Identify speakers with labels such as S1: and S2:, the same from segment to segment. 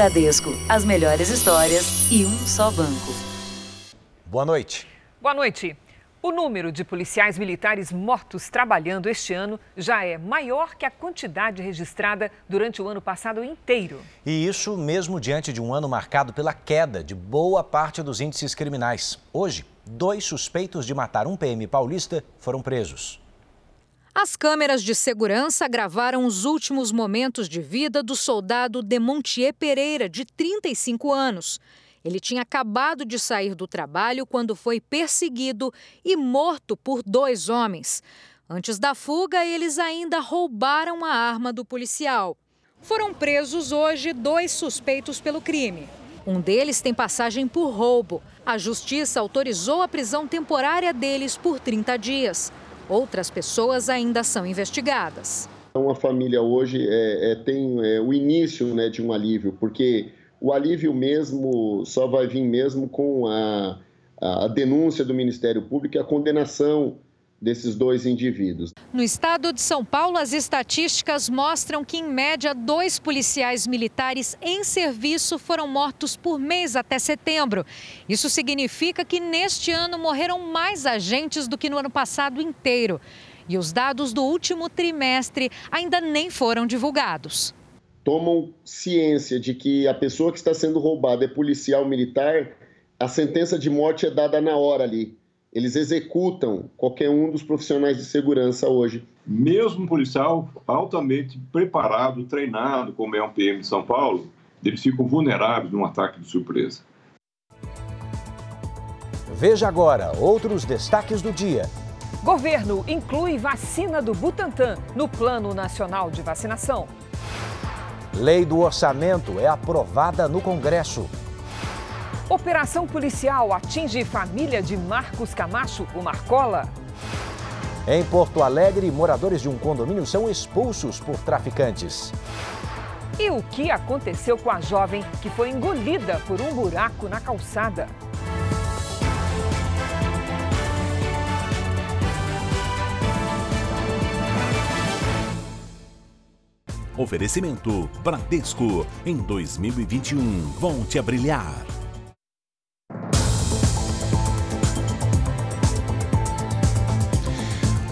S1: Bradesco, as melhores histórias e um só banco.
S2: Boa noite.
S3: Boa noite. O número de policiais militares mortos trabalhando este ano já é maior que a quantidade registrada durante o ano passado inteiro.
S2: E isso mesmo diante de um ano marcado pela queda de boa parte dos índices criminais. Hoje, dois suspeitos de matar um PM paulista foram presos.
S4: As câmeras de segurança gravaram os últimos momentos de vida do soldado Demontier Pereira, de 35 anos. Ele tinha acabado de sair do trabalho quando foi perseguido e morto por dois homens. Antes da fuga, eles ainda roubaram a arma do policial. Foram presos hoje dois suspeitos pelo crime. Um deles tem passagem por roubo. A justiça autorizou a prisão temporária deles por 30 dias. Outras pessoas ainda são investigadas.
S5: Então, a família hoje é, é, tem é, o início né, de um alívio, porque o alívio mesmo só vai vir mesmo com a, a denúncia do Ministério Público e a condenação desses dois indivíduos.
S4: No estado de São Paulo, as estatísticas mostram que, em média, dois policiais militares em serviço foram mortos por mês até setembro. Isso significa que neste ano morreram mais agentes do que no ano passado inteiro. E os dados do último trimestre ainda nem foram divulgados.
S5: Tomam ciência de que a pessoa que está sendo roubada é policial militar, a sentença de morte é dada na hora ali eles executam qualquer um dos profissionais de segurança hoje.
S6: Mesmo um policial altamente preparado, treinado, como é um PM de São Paulo, eles ficam vulneráveis num ataque de surpresa.
S2: Veja agora outros destaques do dia.
S3: Governo inclui vacina do Butantan no Plano Nacional de Vacinação.
S2: Lei do orçamento é aprovada no Congresso.
S3: Operação policial atinge família de Marcos Camacho, o Marcola.
S2: Em Porto Alegre, moradores de um condomínio são expulsos por traficantes.
S3: E o que aconteceu com a jovem que foi engolida por um buraco na calçada?
S7: Oferecimento Bradesco. Em 2021, volte a brilhar.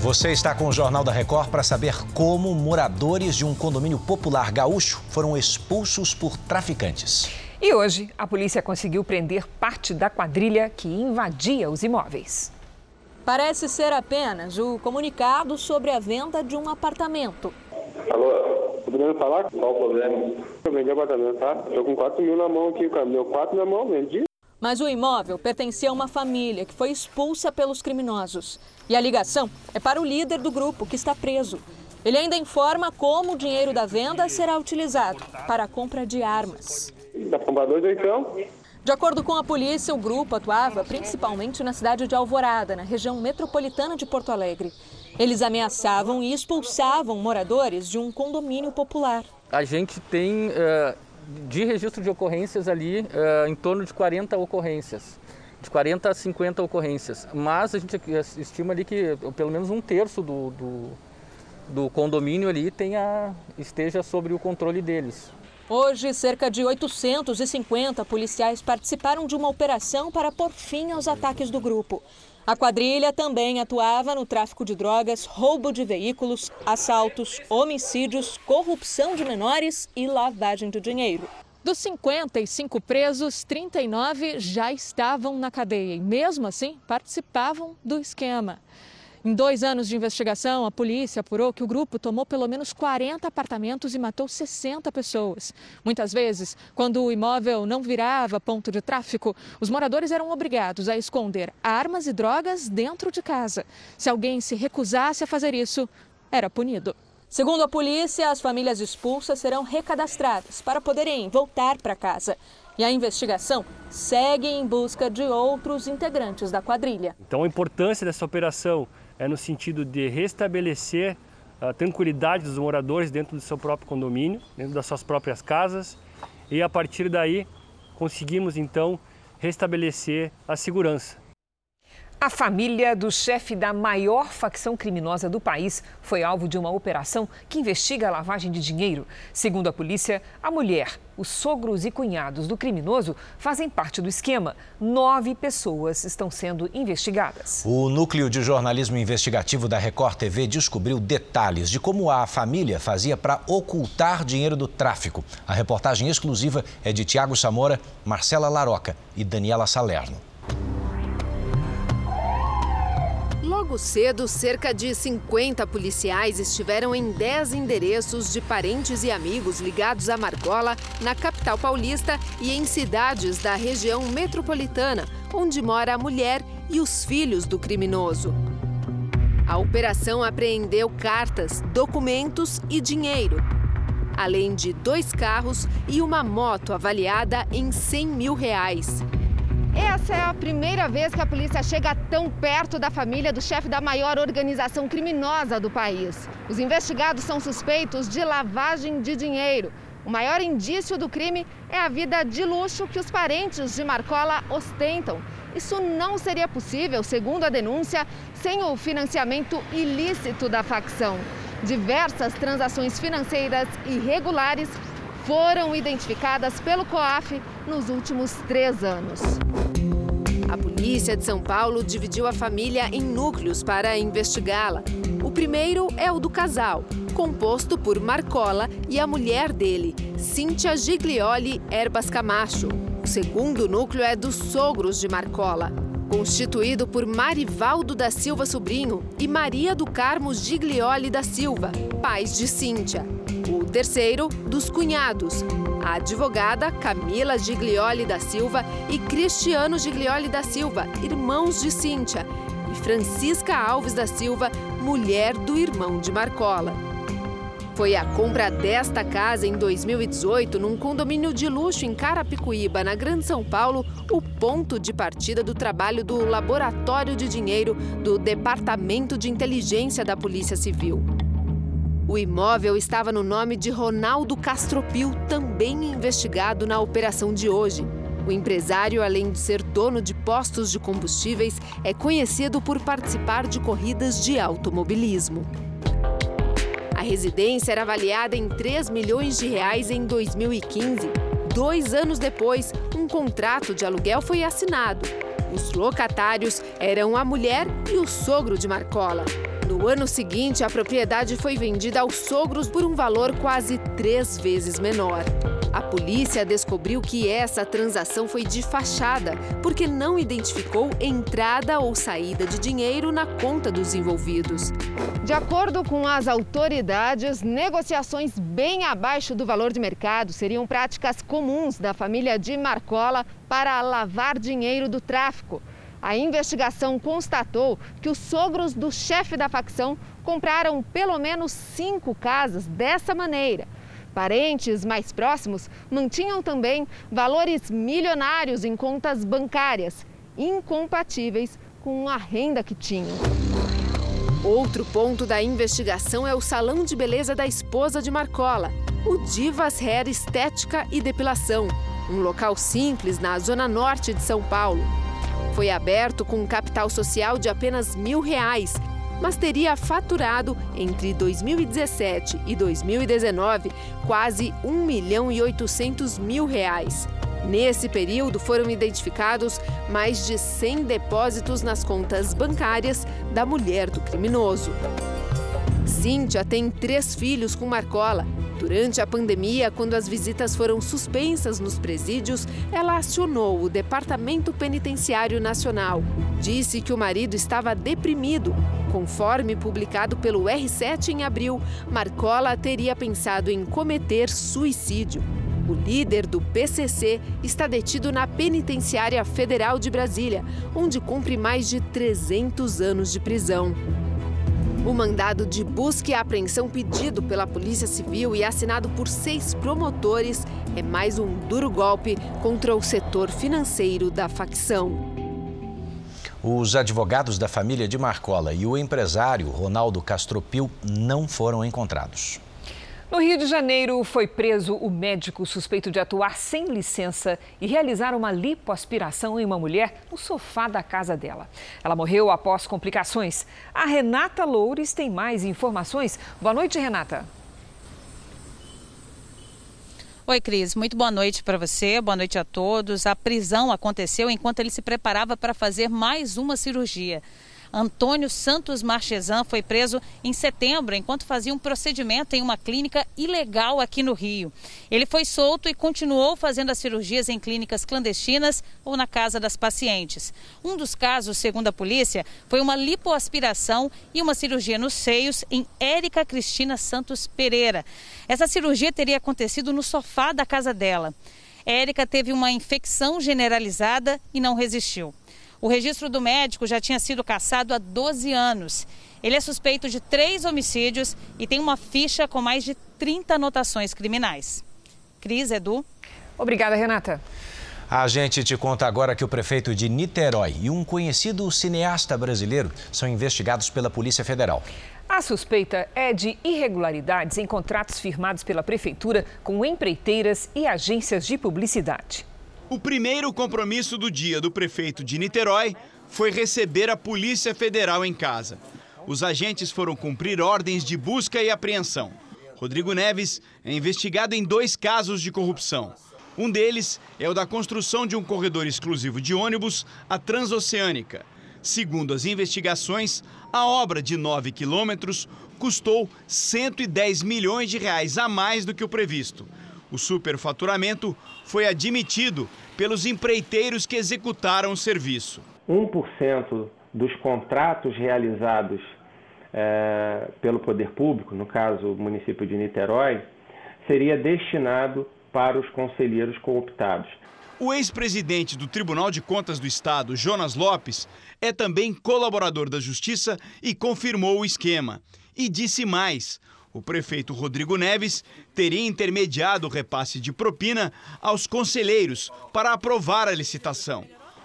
S2: Você está com o Jornal da Record para saber como moradores de um condomínio popular gaúcho foram expulsos por traficantes.
S3: E hoje, a polícia conseguiu prender parte da quadrilha que invadia os imóveis.
S4: Parece ser apenas o comunicado sobre a venda de um apartamento.
S8: Alô, podendo falar? Qual o problema? Eu vendi apartamento, tá? Tô com 4 mil na mão aqui, cara. Meu 4 na mão, vendi.
S4: Mas o imóvel pertencia a uma família que foi expulsa pelos criminosos. E a ligação é para o líder do grupo, que está preso. Ele ainda informa como o dinheiro da venda será utilizado para a compra de armas. De acordo com a polícia, o grupo atuava principalmente na cidade de Alvorada, na região metropolitana de Porto Alegre. Eles ameaçavam e expulsavam moradores de um condomínio popular.
S9: A gente tem uh, de registro de ocorrências ali uh, em torno de 40 ocorrências. De 40 a 50 ocorrências. Mas a gente estima ali que pelo menos um terço do, do, do condomínio ali tenha, esteja sobre o controle deles.
S4: Hoje, cerca de 850 policiais participaram de uma operação para pôr fim aos ataques do grupo. A quadrilha também atuava no tráfico de drogas, roubo de veículos, assaltos, homicídios, corrupção de menores e lavagem de dinheiro. Dos 55 presos, 39 já estavam na cadeia e, mesmo assim, participavam do esquema. Em dois anos de investigação, a polícia apurou que o grupo tomou pelo menos 40 apartamentos e matou 60 pessoas. Muitas vezes, quando o imóvel não virava ponto de tráfico, os moradores eram obrigados a esconder armas e drogas dentro de casa. Se alguém se recusasse a fazer isso, era punido. Segundo a polícia, as famílias expulsas serão recadastradas para poderem voltar para casa. E a investigação segue em busca de outros integrantes da quadrilha.
S10: Então, a importância dessa operação é no sentido de restabelecer a tranquilidade dos moradores dentro do seu próprio condomínio, dentro das suas próprias casas, e a partir daí conseguimos então restabelecer a segurança.
S3: A família do chefe da maior facção criminosa do país foi alvo de uma operação que investiga a lavagem de dinheiro. Segundo a polícia, a mulher, os sogros e cunhados do criminoso fazem parte do esquema. Nove pessoas estão sendo investigadas.
S2: O núcleo de jornalismo investigativo da Record TV descobriu detalhes de como a família fazia para ocultar dinheiro do tráfico. A reportagem exclusiva é de Tiago Samora, Marcela Laroca e Daniela Salerno.
S11: Logo cedo, cerca de 50 policiais estiveram em 10 endereços de parentes e amigos ligados a Margola, na capital paulista e em cidades da região metropolitana, onde mora a mulher e os filhos do criminoso. A operação apreendeu cartas, documentos e dinheiro, além de dois carros e uma moto avaliada em 100 mil reais.
S12: Essa é a primeira vez que a polícia chega tão perto da família do chefe da maior organização criminosa do país. Os investigados são suspeitos de lavagem de dinheiro. O maior indício do crime é a vida de luxo que os parentes de Marcola ostentam. Isso não seria possível, segundo a denúncia, sem o financiamento ilícito da facção. Diversas transações financeiras irregulares foram identificadas pelo COAF nos últimos três anos.
S11: A polícia de São Paulo dividiu a família em núcleos para investigá-la. O primeiro é o do casal, composto por Marcola e a mulher dele, Cíntia Giglioli Erbas Camacho. O segundo núcleo é dos sogros de Marcola, constituído por Marivaldo da Silva Sobrinho e Maria do Carmo Giglioli da Silva, pais de Cíntia. O terceiro, dos cunhados, a advogada Camila Giglioli da Silva e Cristiano Giglioli da Silva, irmãos de Cíntia, e Francisca Alves da Silva, mulher do irmão de Marcola. Foi a compra desta casa em 2018, num condomínio de luxo em Carapicuíba, na Grande São Paulo, o ponto de partida do trabalho do Laboratório de Dinheiro do Departamento de Inteligência da Polícia Civil. O imóvel estava no nome de Ronaldo Castropil, também investigado na operação de hoje. O empresário, além de ser dono de postos de combustíveis, é conhecido por participar de corridas de automobilismo. A residência era avaliada em 3 milhões de reais em 2015. Dois anos depois, um contrato de aluguel foi assinado. Os locatários eram a mulher e o sogro de Marcola. No ano seguinte, a propriedade foi vendida aos sogros por um valor quase três vezes menor. A polícia descobriu que essa transação foi de fachada, porque não identificou entrada ou saída de dinheiro na conta dos envolvidos.
S12: De acordo com as autoridades, negociações bem abaixo do valor de mercado seriam práticas comuns da família de Marcola para lavar dinheiro do tráfico. A investigação constatou que os sogros do chefe da facção compraram pelo menos cinco casas dessa maneira. Parentes mais próximos mantinham também valores milionários em contas bancárias, incompatíveis com a renda que tinham.
S11: Outro ponto da investigação é o salão de beleza da esposa de Marcola, o Divas Hair Estética e Depilação, um local simples na zona norte de São Paulo. Foi aberto com um capital social de apenas mil reais, mas teria faturado entre 2017 e 2019 quase 1 milhão e 800 mil reais. Nesse período foram identificados mais de 100 depósitos nas contas bancárias da mulher do criminoso. Cíntia tem três filhos com Marcola Durante a pandemia, quando as visitas foram suspensas nos presídios, ela acionou o Departamento Penitenciário Nacional. Disse que o marido estava deprimido. Conforme publicado pelo R7 em abril, Marcola teria pensado em cometer suicídio. O líder do PCC está detido na Penitenciária Federal de Brasília, onde cumpre mais de 300 anos de prisão. O mandado de busca e apreensão pedido pela Polícia Civil e assinado por seis promotores é mais um duro golpe contra o setor financeiro da facção.
S2: Os advogados da família de Marcola e o empresário Ronaldo Castropil não foram encontrados.
S3: No Rio de Janeiro, foi preso o médico suspeito de atuar sem licença e realizar uma lipoaspiração em uma mulher no sofá da casa dela. Ela morreu após complicações. A Renata Loures tem mais informações. Boa noite, Renata.
S13: Oi, Cris. Muito boa noite para você, boa noite a todos. A prisão aconteceu enquanto ele se preparava para fazer mais uma cirurgia. Antônio Santos Marchesan foi preso em setembro enquanto fazia um procedimento em uma clínica ilegal aqui no Rio. Ele foi solto e continuou fazendo as cirurgias em clínicas clandestinas ou na casa das pacientes. Um dos casos, segundo a polícia, foi uma lipoaspiração e uma cirurgia nos seios em Érica Cristina Santos Pereira. Essa cirurgia teria acontecido no sofá da casa dela. Érica teve uma infecção generalizada e não resistiu. O registro do médico já tinha sido cassado há 12 anos. Ele é suspeito de três homicídios e tem uma ficha com mais de 30 anotações criminais. Cris, Edu.
S3: Obrigada, Renata.
S2: A gente te conta agora que o prefeito de Niterói e um conhecido cineasta brasileiro são investigados pela Polícia Federal.
S3: A suspeita é de irregularidades em contratos firmados pela prefeitura com empreiteiras e agências de publicidade.
S14: O primeiro compromisso do dia do prefeito de Niterói foi receber a Polícia Federal em casa. Os agentes foram cumprir ordens de busca e apreensão. Rodrigo Neves é investigado em dois casos de corrupção. Um deles é o da construção de um corredor exclusivo de ônibus à Transoceânica. Segundo as investigações, a obra de 9 quilômetros custou 110 milhões de reais a mais do que o previsto. O superfaturamento foi admitido pelos empreiteiros que executaram o serviço.
S15: 1% dos contratos realizados é, pelo poder público, no caso o município de Niterói, seria destinado para os conselheiros cooptados.
S14: O ex-presidente do Tribunal de Contas do Estado, Jonas Lopes, é também colaborador da Justiça e confirmou o esquema. E disse mais: o prefeito Rodrigo Neves teria intermediado o repasse de propina aos conselheiros para aprovar a licitação.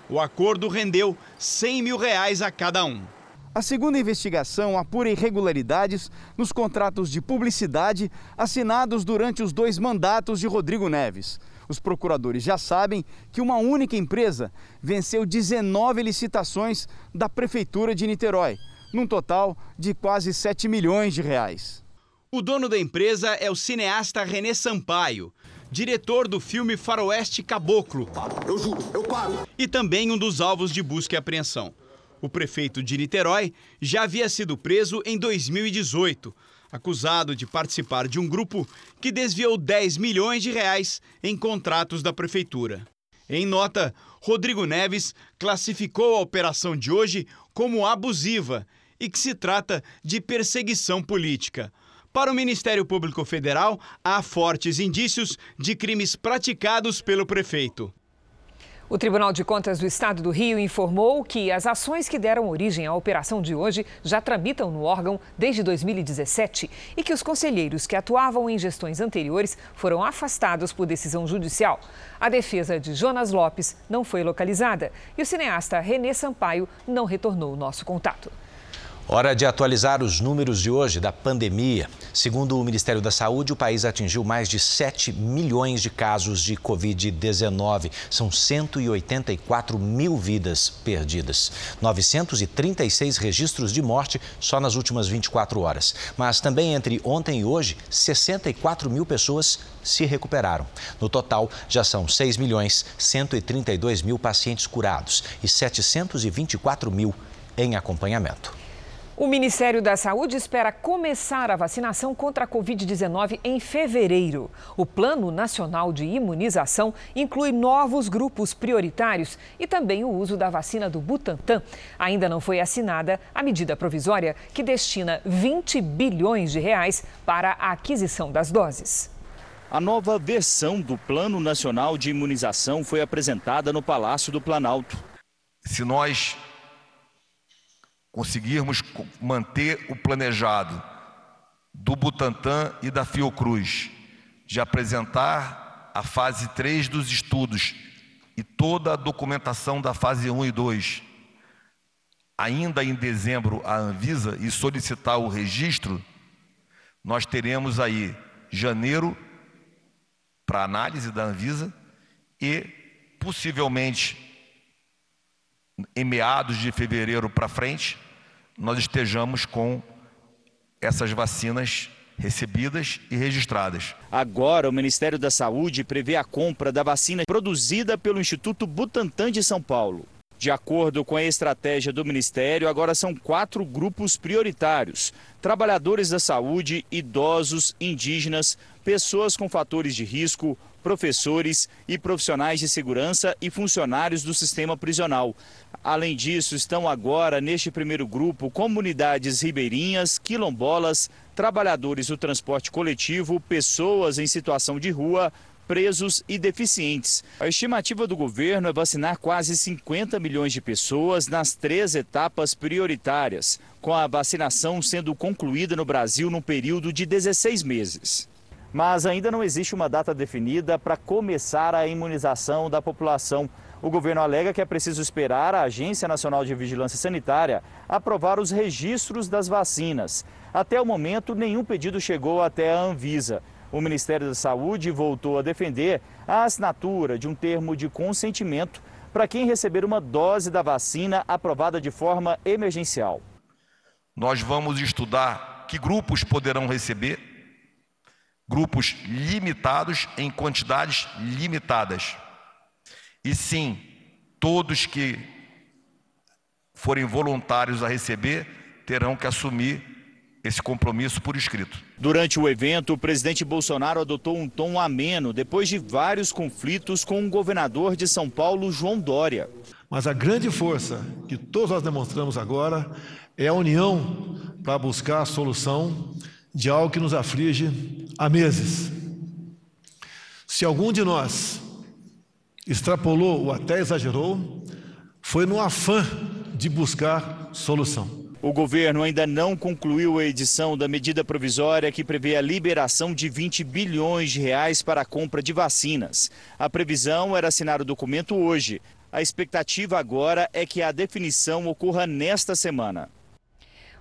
S14: O acordo rendeu 100 mil reais a cada um.
S16: A segunda investigação apura irregularidades nos contratos de publicidade assinados durante os dois mandatos de Rodrigo Neves. Os procuradores já sabem que uma única empresa venceu 19 licitações da Prefeitura de Niterói, num total de quase 7 milhões de reais.
S14: O dono da empresa é o cineasta René Sampaio, diretor do filme Faroeste Caboclo.
S17: Eu juro, eu paro.
S14: E também um dos alvos de busca e apreensão. O prefeito de Niterói já havia sido preso em 2018, acusado de participar de um grupo que desviou 10 milhões de reais em contratos da prefeitura. Em nota, Rodrigo Neves classificou a operação de hoje como abusiva e que se trata de perseguição política. Para o Ministério Público Federal, há fortes indícios de crimes praticados pelo prefeito.
S3: O Tribunal de Contas do Estado do Rio informou que as ações que deram origem à operação de hoje já tramitam no órgão desde 2017 e que os conselheiros que atuavam em gestões anteriores foram afastados por decisão judicial. A defesa de Jonas Lopes não foi localizada e o cineasta Renê Sampaio não retornou o nosso contato.
S2: Hora de atualizar os números de hoje da pandemia. Segundo o Ministério da Saúde, o país atingiu mais de 7 milhões de casos de Covid-19. São 184 mil vidas perdidas. 936 registros de morte só nas últimas 24 horas. Mas também entre ontem e hoje, 64 mil pessoas se recuperaram. No total, já são 6 milhões 132 mil pacientes curados e 724 mil em acompanhamento.
S3: O Ministério da Saúde espera começar a vacinação contra a Covid-19 em fevereiro. O Plano Nacional de Imunização inclui novos grupos prioritários e também o uso da vacina do Butantan. Ainda não foi assinada a medida provisória que destina 20 bilhões de reais para a aquisição das doses.
S18: A nova versão do Plano Nacional de Imunização foi apresentada no Palácio do Planalto.
S19: Se nós conseguirmos manter o planejado do Butantan e da Fiocruz de apresentar a fase 3 dos estudos e toda a documentação da fase 1 e 2 ainda em dezembro à Anvisa e solicitar o registro, nós teremos aí janeiro para análise da Anvisa e possivelmente em meados de fevereiro para frente nós estejamos com essas vacinas recebidas e registradas.
S18: Agora, o Ministério da Saúde prevê a compra da vacina produzida pelo Instituto Butantan de São Paulo. De acordo com a estratégia do Ministério, agora são quatro grupos prioritários: trabalhadores da saúde, idosos, indígenas, pessoas com fatores de risco, professores e profissionais de segurança e funcionários do sistema prisional. Além disso, estão agora neste primeiro grupo comunidades ribeirinhas, quilombolas, trabalhadores do transporte coletivo, pessoas em situação de rua, presos e deficientes. A estimativa do governo é vacinar quase 50 milhões de pessoas nas três etapas prioritárias, com a vacinação sendo concluída no Brasil num período de 16 meses. Mas ainda não existe uma data definida para começar a imunização da população. O governo alega que é preciso esperar a Agência Nacional de Vigilância Sanitária aprovar os registros das vacinas. Até o momento, nenhum pedido chegou até a Anvisa. O Ministério da Saúde voltou a defender a assinatura de um termo de consentimento para quem receber uma dose da vacina aprovada de forma emergencial.
S19: Nós vamos estudar que grupos poderão receber, grupos limitados em quantidades limitadas. E sim, todos que forem voluntários a receber terão que assumir esse compromisso por escrito.
S18: Durante o evento, o presidente Bolsonaro adotou um tom ameno depois de vários conflitos com o governador de São Paulo, João Dória.
S17: Mas a grande força que todos nós demonstramos agora é a união para buscar a solução de algo que nos aflige há meses. Se algum de nós extrapolou ou até exagerou, foi no afã de buscar solução.
S18: O governo ainda não concluiu a edição da medida provisória que prevê a liberação de 20 bilhões de reais para a compra de vacinas. A previsão era assinar o documento hoje. A expectativa agora é que a definição ocorra nesta semana.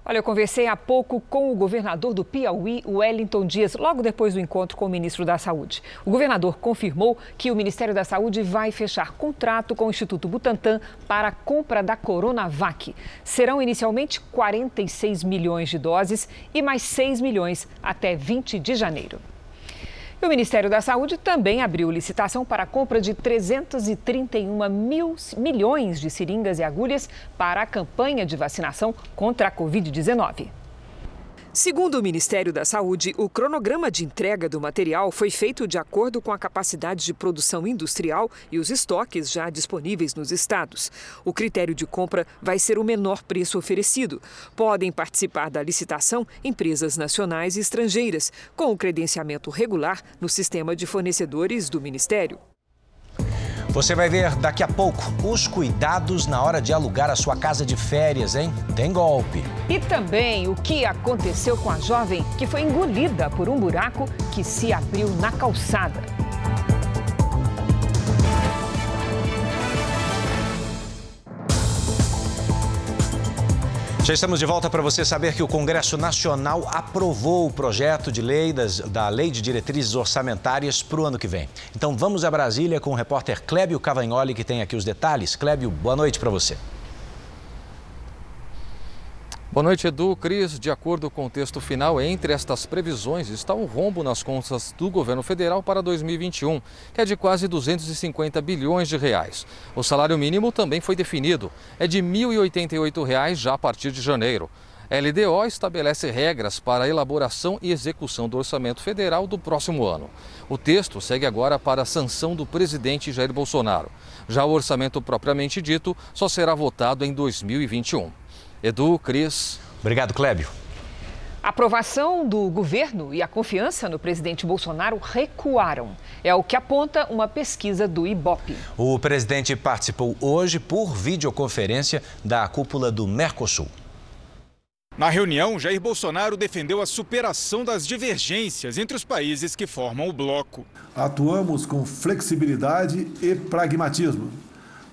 S3: Olha, eu conversei há pouco com o governador do Piauí, Wellington Dias, logo depois do encontro com o ministro da Saúde. O governador confirmou que o Ministério da Saúde vai fechar contrato com o Instituto Butantan para a compra da Coronavac. Serão inicialmente 46 milhões de doses e mais 6 milhões até 20 de janeiro. E o Ministério da Saúde também abriu licitação para a compra de 331 mil, milhões de seringas e agulhas para a campanha de vacinação contra a Covid-19. Segundo o Ministério da Saúde, o cronograma de entrega do material foi feito de acordo com a capacidade de produção industrial e os estoques já disponíveis nos estados. O critério de compra vai ser o menor preço oferecido. Podem participar da licitação empresas nacionais e estrangeiras, com o credenciamento regular no sistema de fornecedores do Ministério.
S2: Você vai ver daqui a pouco os cuidados na hora de alugar a sua casa de férias, hein? Tem golpe.
S3: E também o que aconteceu com a jovem que foi engolida por um buraco que se abriu na calçada.
S2: Já estamos de volta para você saber que o Congresso Nacional aprovou o projeto de lei das, da Lei de Diretrizes Orçamentárias para o ano que vem. Então vamos a Brasília com o repórter Clébio Cavagnoli, que tem aqui os detalhes. Clébio, boa noite para você.
S20: Boa noite, Edu. Cris, de acordo com o texto final, entre estas previsões está o rombo nas contas do governo federal para 2021, que é de quase 250 bilhões de reais. O salário mínimo também foi definido, é de 1.088 reais já a partir de janeiro. A LDO estabelece regras para a elaboração e execução do orçamento federal do próximo ano. O texto segue agora para a sanção do presidente Jair Bolsonaro. Já o orçamento propriamente dito só será votado em 2021. Edu, Cris.
S2: Obrigado, Clébio.
S3: A aprovação do governo e a confiança no presidente Bolsonaro recuaram. É o que aponta uma pesquisa do Ibope.
S2: O presidente participou hoje por videoconferência da cúpula do Mercosul.
S21: Na reunião, Jair Bolsonaro defendeu a superação das divergências entre os países que formam o bloco.
S22: Atuamos com flexibilidade e pragmatismo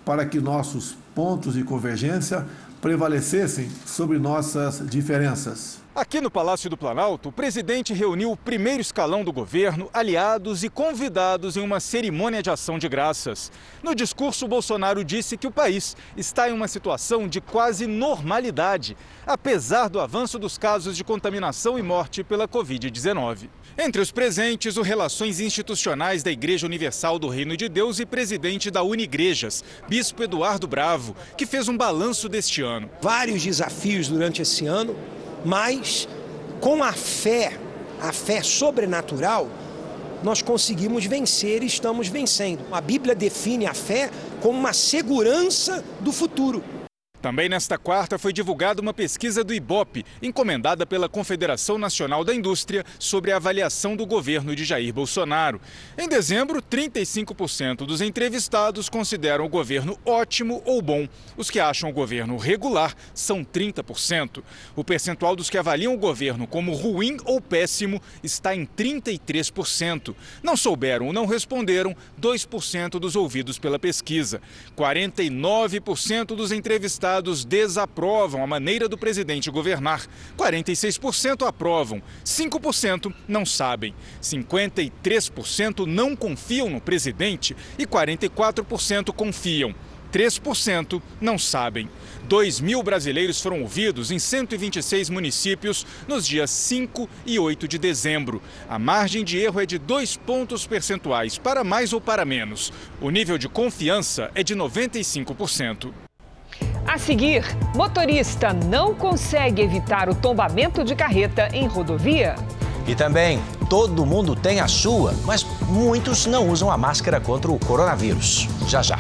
S22: para que nossos pontos de convergência prevalecessem sobre nossas diferenças.
S21: Aqui no Palácio do Planalto, o presidente reuniu o primeiro escalão do governo, aliados e convidados em uma cerimônia de ação de graças. No discurso, Bolsonaro disse que o país está em uma situação de quase normalidade, apesar do avanço dos casos de contaminação e morte pela Covid-19. Entre os presentes, o Relações Institucionais da Igreja Universal do Reino de Deus e presidente da Unigrejas, Bispo Eduardo Bravo, que fez um balanço deste ano.
S23: Vários desafios durante esse ano mas com a fé, a fé sobrenatural, nós conseguimos vencer e estamos vencendo. A Bíblia define a fé como uma segurança do futuro.
S21: Também nesta quarta foi divulgada uma pesquisa do IBOP, encomendada pela Confederação Nacional da Indústria, sobre a avaliação do governo de Jair Bolsonaro. Em dezembro, 35% dos entrevistados consideram o governo ótimo ou bom. Os que acham o governo regular são 30%. O percentual dos que avaliam o governo como ruim ou péssimo está em 33%. Não souberam ou não responderam 2% dos ouvidos pela pesquisa. 49% dos entrevistados deputados desaprovam a maneira do presidente governar. 46% aprovam, 5% não sabem, 53% não confiam no presidente e 44% confiam. 3% não sabem. 2 mil brasileiros foram ouvidos em 126 municípios nos dias 5 e 8 de dezembro. A margem de erro é de 2 pontos percentuais, para mais ou para menos. O nível de confiança é de 95%.
S3: A seguir, motorista não consegue evitar o tombamento de carreta em rodovia.
S2: E também, todo mundo tem a sua, mas muitos não usam a máscara contra o coronavírus. Já já.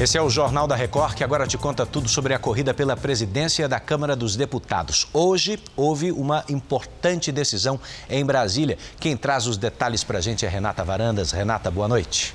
S2: Esse é o Jornal da Record que agora te conta tudo sobre a corrida pela presidência da Câmara dos Deputados. Hoje houve uma importante decisão em Brasília. Quem traz os detalhes para a gente é Renata Varandas. Renata, boa noite.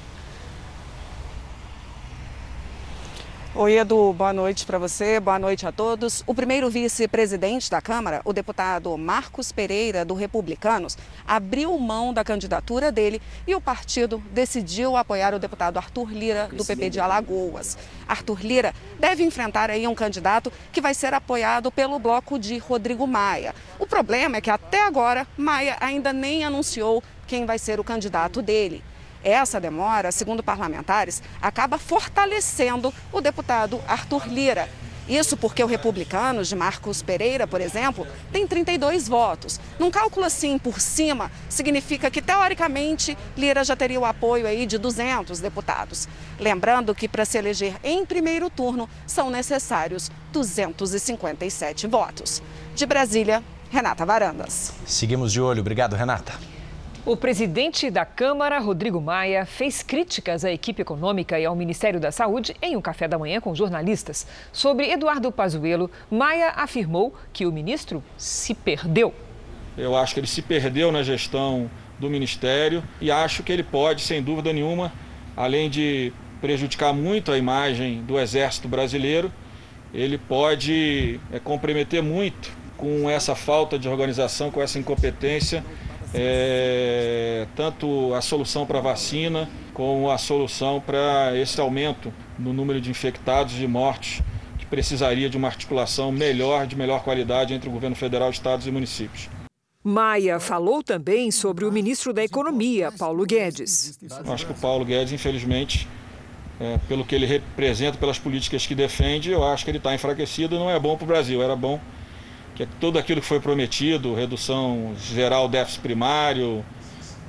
S24: Oi, Edu, boa noite para você, boa noite a todos. O primeiro vice-presidente da Câmara, o deputado Marcos Pereira, do Republicanos, abriu mão da candidatura dele e o partido decidiu apoiar o deputado Arthur Lira, do PP de Alagoas. Arthur Lira deve enfrentar aí um candidato que vai ser apoiado pelo bloco de Rodrigo Maia. O problema é que até agora Maia ainda nem anunciou quem vai ser o candidato dele. Essa demora, segundo parlamentares, acaba fortalecendo o deputado Arthur Lira. Isso porque o republicano de Marcos Pereira, por exemplo, tem 32 votos. Num cálculo assim por cima, significa que teoricamente Lira já teria o apoio aí de 200 deputados. Lembrando que para se eleger em primeiro turno são necessários 257 votos. De Brasília, Renata Varandas.
S2: Seguimos de olho. Obrigado, Renata.
S3: O presidente da Câmara, Rodrigo Maia, fez críticas à equipe econômica e ao Ministério da Saúde em um café da manhã com jornalistas. Sobre Eduardo Pazuello, Maia afirmou que o ministro se perdeu.
S25: Eu acho que ele se perdeu na gestão do ministério e acho que ele pode, sem dúvida nenhuma, além de prejudicar muito a imagem do Exército Brasileiro, ele pode é, comprometer muito com essa falta de organização, com essa incompetência é, tanto a solução para a vacina como a solução para esse aumento no número de infectados e mortes, que precisaria de uma articulação melhor, de melhor qualidade entre o governo federal, estados e municípios.
S3: Maia falou também sobre o ministro da Economia, Paulo Guedes.
S25: Acho que o Paulo Guedes, infelizmente, é, pelo que ele representa, pelas políticas que defende, eu acho que ele está enfraquecido e não é bom para o Brasil. Era bom que é tudo aquilo que foi prometido, redução geral déficit primário,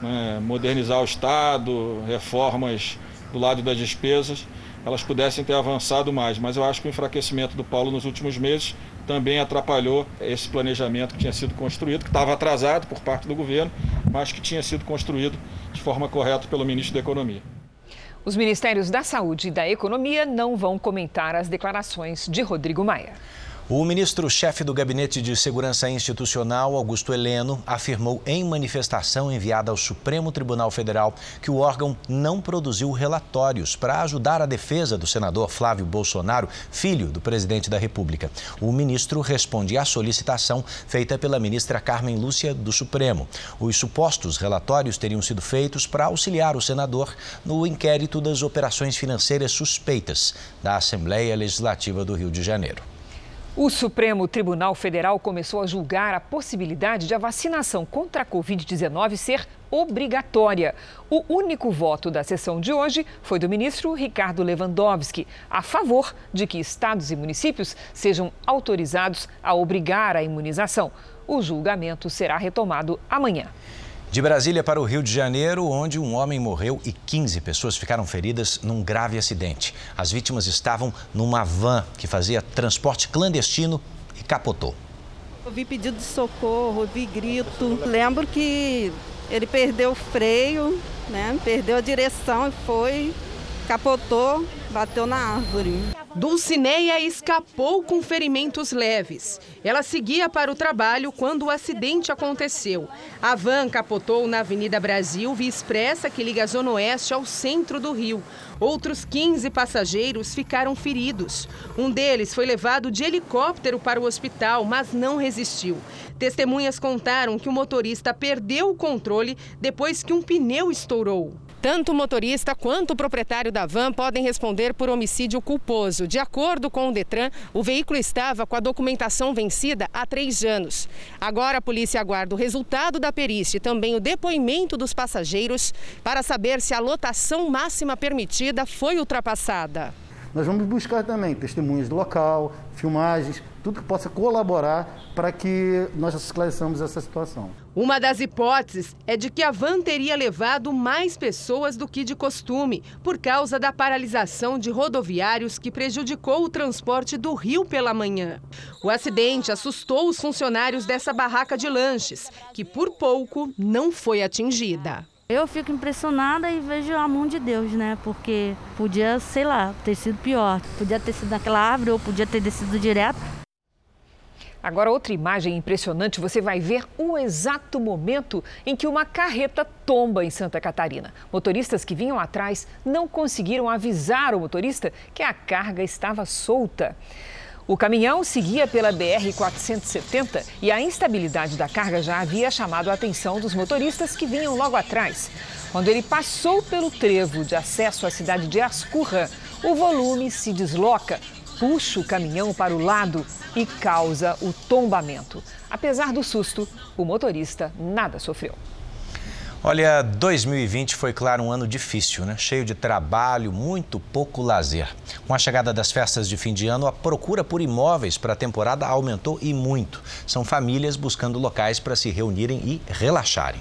S25: né, modernizar o Estado, reformas do lado das despesas, elas pudessem ter avançado mais. Mas eu acho que o enfraquecimento do Paulo nos últimos meses também atrapalhou esse planejamento que tinha sido construído, que estava atrasado por parte do governo, mas que tinha sido construído de forma correta pelo ministro da Economia.
S3: Os ministérios da Saúde e da Economia não vão comentar as declarações de Rodrigo Maia.
S2: O ministro-chefe do Gabinete de Segurança Institucional, Augusto Heleno, afirmou em manifestação enviada ao Supremo Tribunal Federal que o órgão não produziu relatórios para ajudar a defesa do senador Flávio Bolsonaro, filho do presidente da República. O ministro responde à solicitação feita pela ministra Carmen Lúcia do Supremo. Os supostos relatórios teriam sido feitos para auxiliar o senador no inquérito das operações financeiras suspeitas da Assembleia Legislativa do Rio de Janeiro.
S3: O Supremo Tribunal Federal começou a julgar a possibilidade de a vacinação contra a Covid-19 ser obrigatória. O único voto da sessão de hoje foi do ministro Ricardo Lewandowski, a favor de que estados e municípios sejam autorizados a obrigar a imunização. O julgamento será retomado amanhã.
S2: De Brasília para o Rio de Janeiro, onde um homem morreu e 15 pessoas ficaram feridas num grave acidente. As vítimas estavam numa van que fazia transporte clandestino e capotou.
S26: Ouvi pedido de socorro, ouvi grito. Lembro que ele perdeu o freio, né? perdeu a direção e foi, capotou, bateu na árvore.
S27: Dulcineia escapou com ferimentos leves. Ela seguia para o trabalho quando o acidente aconteceu. A van capotou na Avenida Brasil, via expressa que liga a Zona Oeste ao centro do Rio. Outros 15 passageiros ficaram feridos. Um deles foi levado de helicóptero para o hospital, mas não resistiu. Testemunhas contaram que o motorista perdeu o controle depois que um pneu estourou. Tanto o motorista quanto o proprietário da van podem responder por homicídio culposo. De acordo com o Detran, o veículo estava com a documentação vencida há três anos. Agora a polícia aguarda o resultado da perícia e também o depoimento dos passageiros para saber se a lotação máxima permitida foi ultrapassada.
S28: Nós vamos buscar também testemunhas do local, filmagens, tudo que possa colaborar para que nós esclareçamos essa situação.
S27: Uma das hipóteses é de que a van teria levado mais pessoas do que de costume, por causa da paralisação de rodoviários que prejudicou o transporte do Rio pela manhã. O acidente assustou os funcionários dessa barraca de lanches, que por pouco não foi atingida.
S29: Eu fico impressionada e vejo a mão de Deus, né? Porque podia, sei lá, ter sido pior. Podia ter sido naquela árvore ou podia ter descido direto.
S3: Agora, outra imagem impressionante, você vai ver o exato momento em que uma carreta tomba em Santa Catarina. Motoristas que vinham atrás não conseguiram avisar o motorista que a carga estava solta. O caminhão seguia pela BR-470 e a instabilidade da carga já havia chamado a atenção dos motoristas que vinham logo atrás. Quando ele passou pelo trevo de acesso à cidade de Ascurra, o volume se desloca, puxa o caminhão para o lado e causa o tombamento. Apesar do susto, o motorista nada sofreu.
S2: Olha, 2020 foi, claro, um ano difícil, né? Cheio de trabalho, muito pouco lazer. Com a chegada das festas de fim de ano, a procura por imóveis para a temporada aumentou e muito. São famílias buscando locais para se reunirem e relaxarem.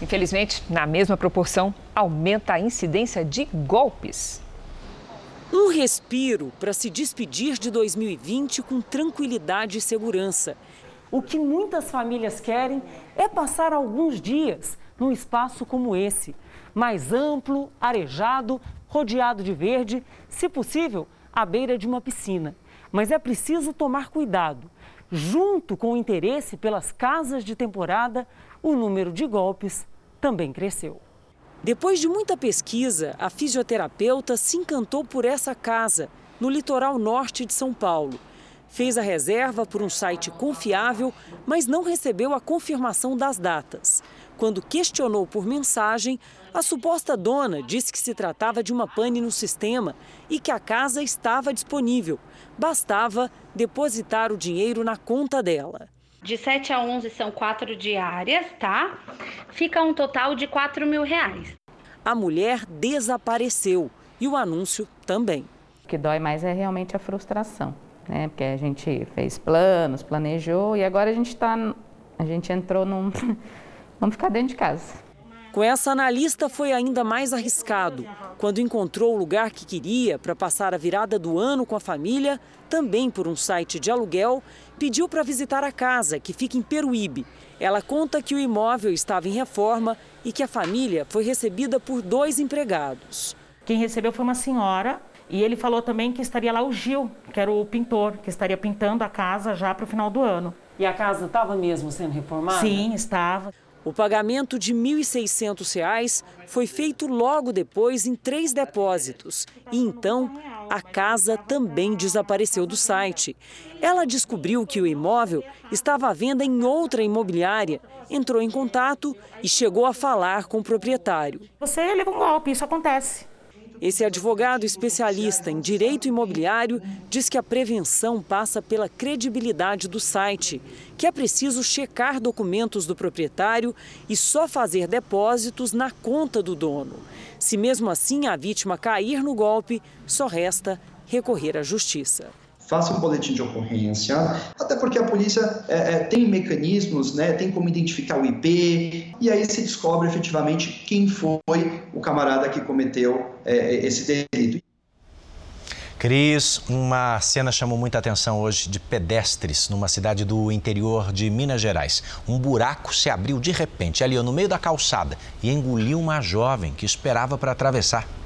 S3: Infelizmente, na mesma proporção, aumenta a incidência de golpes.
S30: Um respiro para se despedir de 2020 com tranquilidade e segurança. O que muitas famílias querem é passar alguns dias num espaço como esse, mais amplo, arejado, rodeado de verde, se possível, à beira de uma piscina. Mas é preciso tomar cuidado. Junto com o interesse pelas casas de temporada, o número de golpes também cresceu. Depois de muita pesquisa, a fisioterapeuta se encantou por essa casa, no litoral norte de São Paulo. Fez a reserva por um site confiável, mas não recebeu a confirmação das datas. Quando questionou por mensagem, a suposta dona disse que se tratava de uma pane no sistema e que a casa estava disponível. Bastava depositar o dinheiro na conta dela.
S31: De 7 a 11 são quatro diárias, tá? Fica um total de 4 mil reais.
S30: A mulher desapareceu e o anúncio também.
S32: O que dói mais é realmente a frustração, né? Porque a gente fez planos, planejou e agora a gente está, a gente entrou num, vamos ficar dentro de casa.
S30: Com essa analista foi ainda mais arriscado. Quando encontrou o lugar que queria para passar a virada do ano com a família, também por um site de aluguel, pediu para visitar a casa, que fica em Peruíbe. Ela conta que o imóvel estava em reforma e que a família foi recebida por dois empregados.
S33: Quem recebeu foi uma senhora
S34: E ele falou também que estaria lá o Gil, que era o pintor, que estaria pintando a casa já para o final do ano.
S30: E a casa estava mesmo sendo reformada?
S34: Sim, estava.
S30: O pagamento de R$ 1.600 foi feito logo depois em três depósitos. E então, a casa também desapareceu do site. Ela descobriu que o imóvel estava à venda em outra imobiliária, entrou em contato e chegou a falar com o proprietário.
S34: Você leva um golpe, isso acontece.
S30: Esse advogado especialista em direito imobiliário diz que a prevenção passa pela credibilidade do site, que é preciso checar documentos do proprietário e só fazer depósitos na conta do dono. Se mesmo assim a vítima cair no golpe, só resta recorrer à justiça
S35: faça um boletim de ocorrência, até porque a polícia é, é, tem mecanismos, né, tem como identificar o IP, e aí se descobre efetivamente quem foi o camarada que cometeu é, esse delito.
S2: Cris, uma cena chamou muita atenção hoje de pedestres numa cidade do interior de Minas Gerais. Um buraco se abriu de repente ali no meio da calçada e engoliu uma jovem que esperava para atravessar.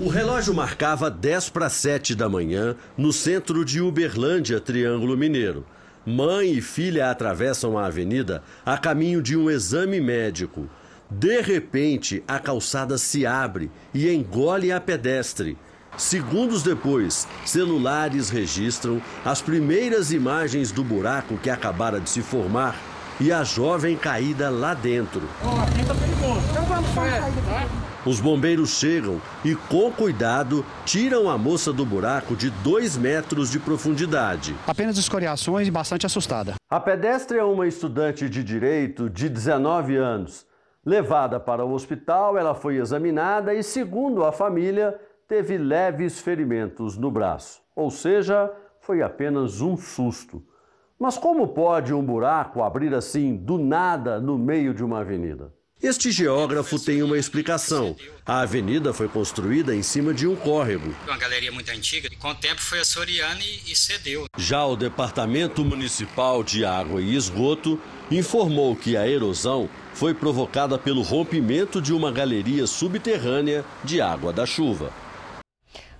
S36: O relógio marcava 10 para 7 da manhã no centro de Uberlândia, Triângulo Mineiro. Mãe e filha atravessam a avenida a caminho de um exame médico. De repente, a calçada se abre e engole a pedestre. Segundos depois, celulares registram as primeiras imagens do buraco que acabara de se formar e a jovem caída lá dentro. Oh, aqui tá perigoso. Então vamos sair, tá? Os bombeiros chegam e, com cuidado, tiram a moça do buraco de dois metros de profundidade.
S37: Apenas escoriações e bastante assustada.
S36: A pedestre é uma estudante de direito de 19 anos. Levada para o hospital, ela foi examinada e, segundo a família, teve leves ferimentos no braço. Ou seja, foi apenas um susto. Mas como pode um buraco abrir assim do nada no meio de uma avenida? Este geógrafo tem uma explicação. A avenida foi construída em cima de um córrego.
S38: Uma galeria muito antiga, e com o tempo foi assoreando e, e cedeu.
S36: Já o Departamento Municipal de Água e Esgoto informou que a erosão foi provocada pelo rompimento de uma galeria subterrânea de água da chuva.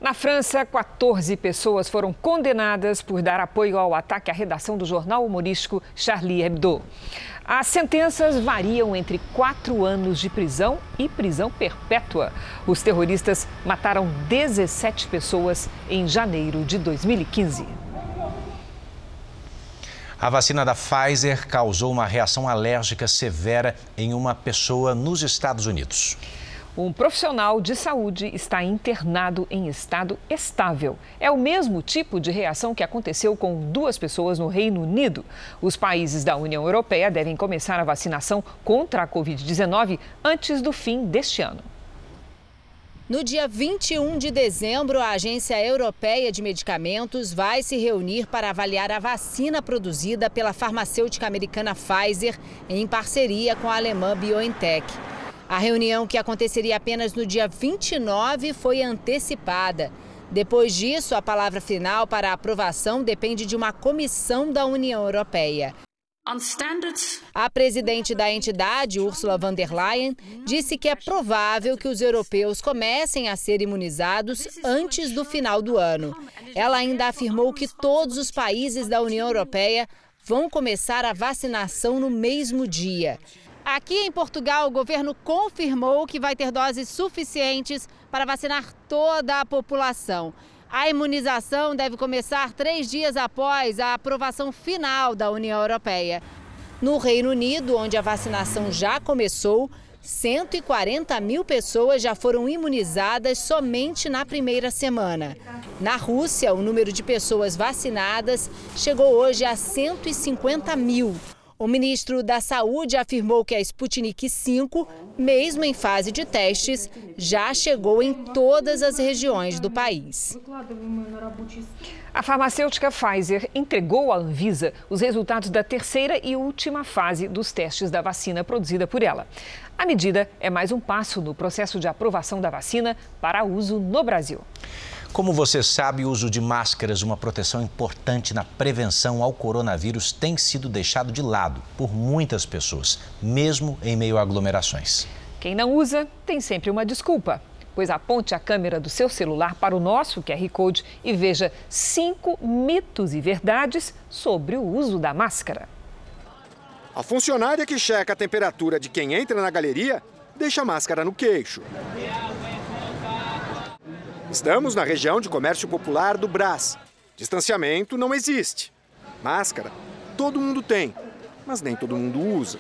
S3: Na França, 14 pessoas foram condenadas por dar apoio ao ataque à redação do jornal humorístico Charlie Hebdo. As sentenças variam entre quatro anos de prisão e prisão perpétua. Os terroristas mataram 17 pessoas em janeiro de 2015.
S2: A vacina da Pfizer causou uma reação alérgica severa em uma pessoa nos Estados Unidos.
S3: Um profissional de saúde está internado em estado estável. É o mesmo tipo de reação que aconteceu com duas pessoas no Reino Unido. Os países da União Europeia devem começar a vacinação contra a Covid-19 antes do fim deste ano.
S39: No dia 21 de dezembro, a Agência Europeia de Medicamentos vai se reunir para avaliar a vacina produzida pela farmacêutica americana Pfizer em parceria com a alemã BioNTech. A reunião, que aconteceria apenas no dia 29, foi antecipada. Depois disso, a palavra final para a aprovação depende de uma comissão da União Europeia. A presidente da entidade, Ursula von der Leyen, disse que é provável que os europeus comecem a ser imunizados antes do final do ano. Ela ainda afirmou que todos os países da União Europeia vão começar a vacinação no mesmo dia. Aqui em Portugal, o governo confirmou que vai ter doses suficientes para vacinar toda a população. A imunização deve começar três dias após a aprovação final da União Europeia. No Reino Unido, onde a vacinação já começou, 140 mil pessoas já foram imunizadas somente na primeira semana. Na Rússia, o número de pessoas vacinadas chegou hoje a 150 mil. O ministro da Saúde afirmou que a Sputnik V, mesmo em fase de testes, já chegou em todas as regiões do país.
S3: A farmacêutica Pfizer entregou à Anvisa os resultados da terceira e última fase dos testes da vacina produzida por ela. A medida é mais um passo no processo de aprovação da vacina para uso no Brasil.
S2: Como você sabe, o uso de máscaras, uma proteção importante na prevenção ao coronavírus, tem sido deixado de lado por muitas pessoas, mesmo em meio a aglomerações.
S3: Quem não usa tem sempre uma desculpa. Pois aponte a câmera do seu celular para o nosso QR Code e veja cinco mitos e verdades sobre o uso da máscara.
S21: A funcionária que checa a temperatura de quem entra na galeria deixa a máscara no queixo. Estamos na região de comércio popular do Brás. Distanciamento não existe. Máscara, todo mundo tem, mas nem todo mundo usa.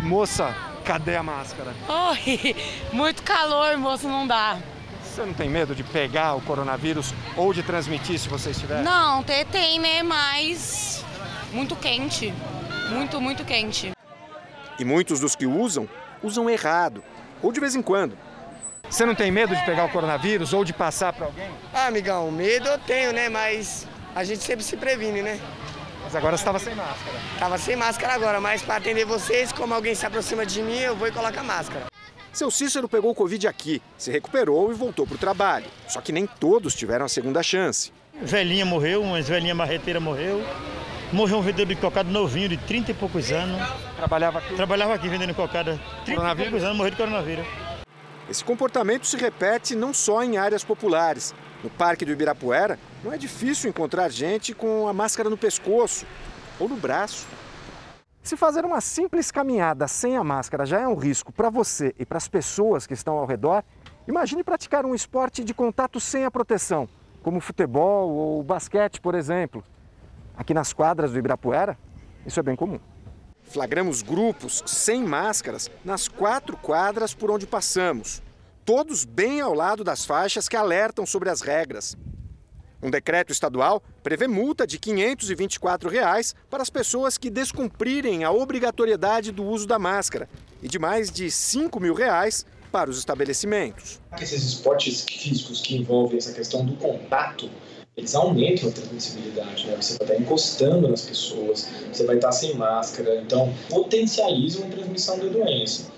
S40: Moça, cadê a máscara?
S41: Oi, muito calor, moço, não dá.
S40: Você não tem medo de pegar o coronavírus ou de transmitir se você estiver?
S41: Não, tem, tem né? Mas muito quente. Muito, muito quente.
S21: E muitos dos que usam, usam errado. Ou de vez em quando.
S40: Você não tem medo de pegar o coronavírus ou de passar para alguém?
S42: Ah, amigão, medo eu tenho, né? Mas a gente sempre se previne, né?
S40: Mas agora você estava sem máscara.
S42: Tava sem máscara agora, mas para atender vocês, como alguém se aproxima de mim, eu vou e coloco a máscara.
S21: Seu Cícero pegou o Covid aqui, se recuperou e voltou para o trabalho. Só que nem todos tiveram a segunda chance.
S43: Velhinha morreu, uma velhinha marreteira morreu. Morreu um vendedor de cocada novinho, de 30 e poucos anos.
S40: Trabalhava aqui?
S43: Trabalhava aqui vendendo cocada. 30 e poucos anos, morreu de coronavírus.
S21: Esse comportamento se repete não só em áreas populares. No Parque do Ibirapuera, não é difícil encontrar gente com a máscara no pescoço ou no braço. Se fazer uma simples caminhada sem a máscara já é um risco para você e para as pessoas que estão ao redor, imagine praticar um esporte de contato sem a proteção, como futebol ou basquete, por exemplo. Aqui nas quadras do Ibirapuera, isso é bem comum. Flagramos grupos sem máscaras nas quatro quadras por onde passamos, todos bem ao lado das faixas que alertam sobre as regras. Um decreto estadual prevê multa de 524 reais para as pessoas que descumprirem a obrigatoriedade do uso da máscara e de mais de 5 mil reais para os estabelecimentos.
S44: Esses esportes físicos que envolvem essa questão do contato, eles aumentam a transmissibilidade, né? Você vai estar encostando nas pessoas, você vai estar sem máscara, então potencializam a transmissão da doença.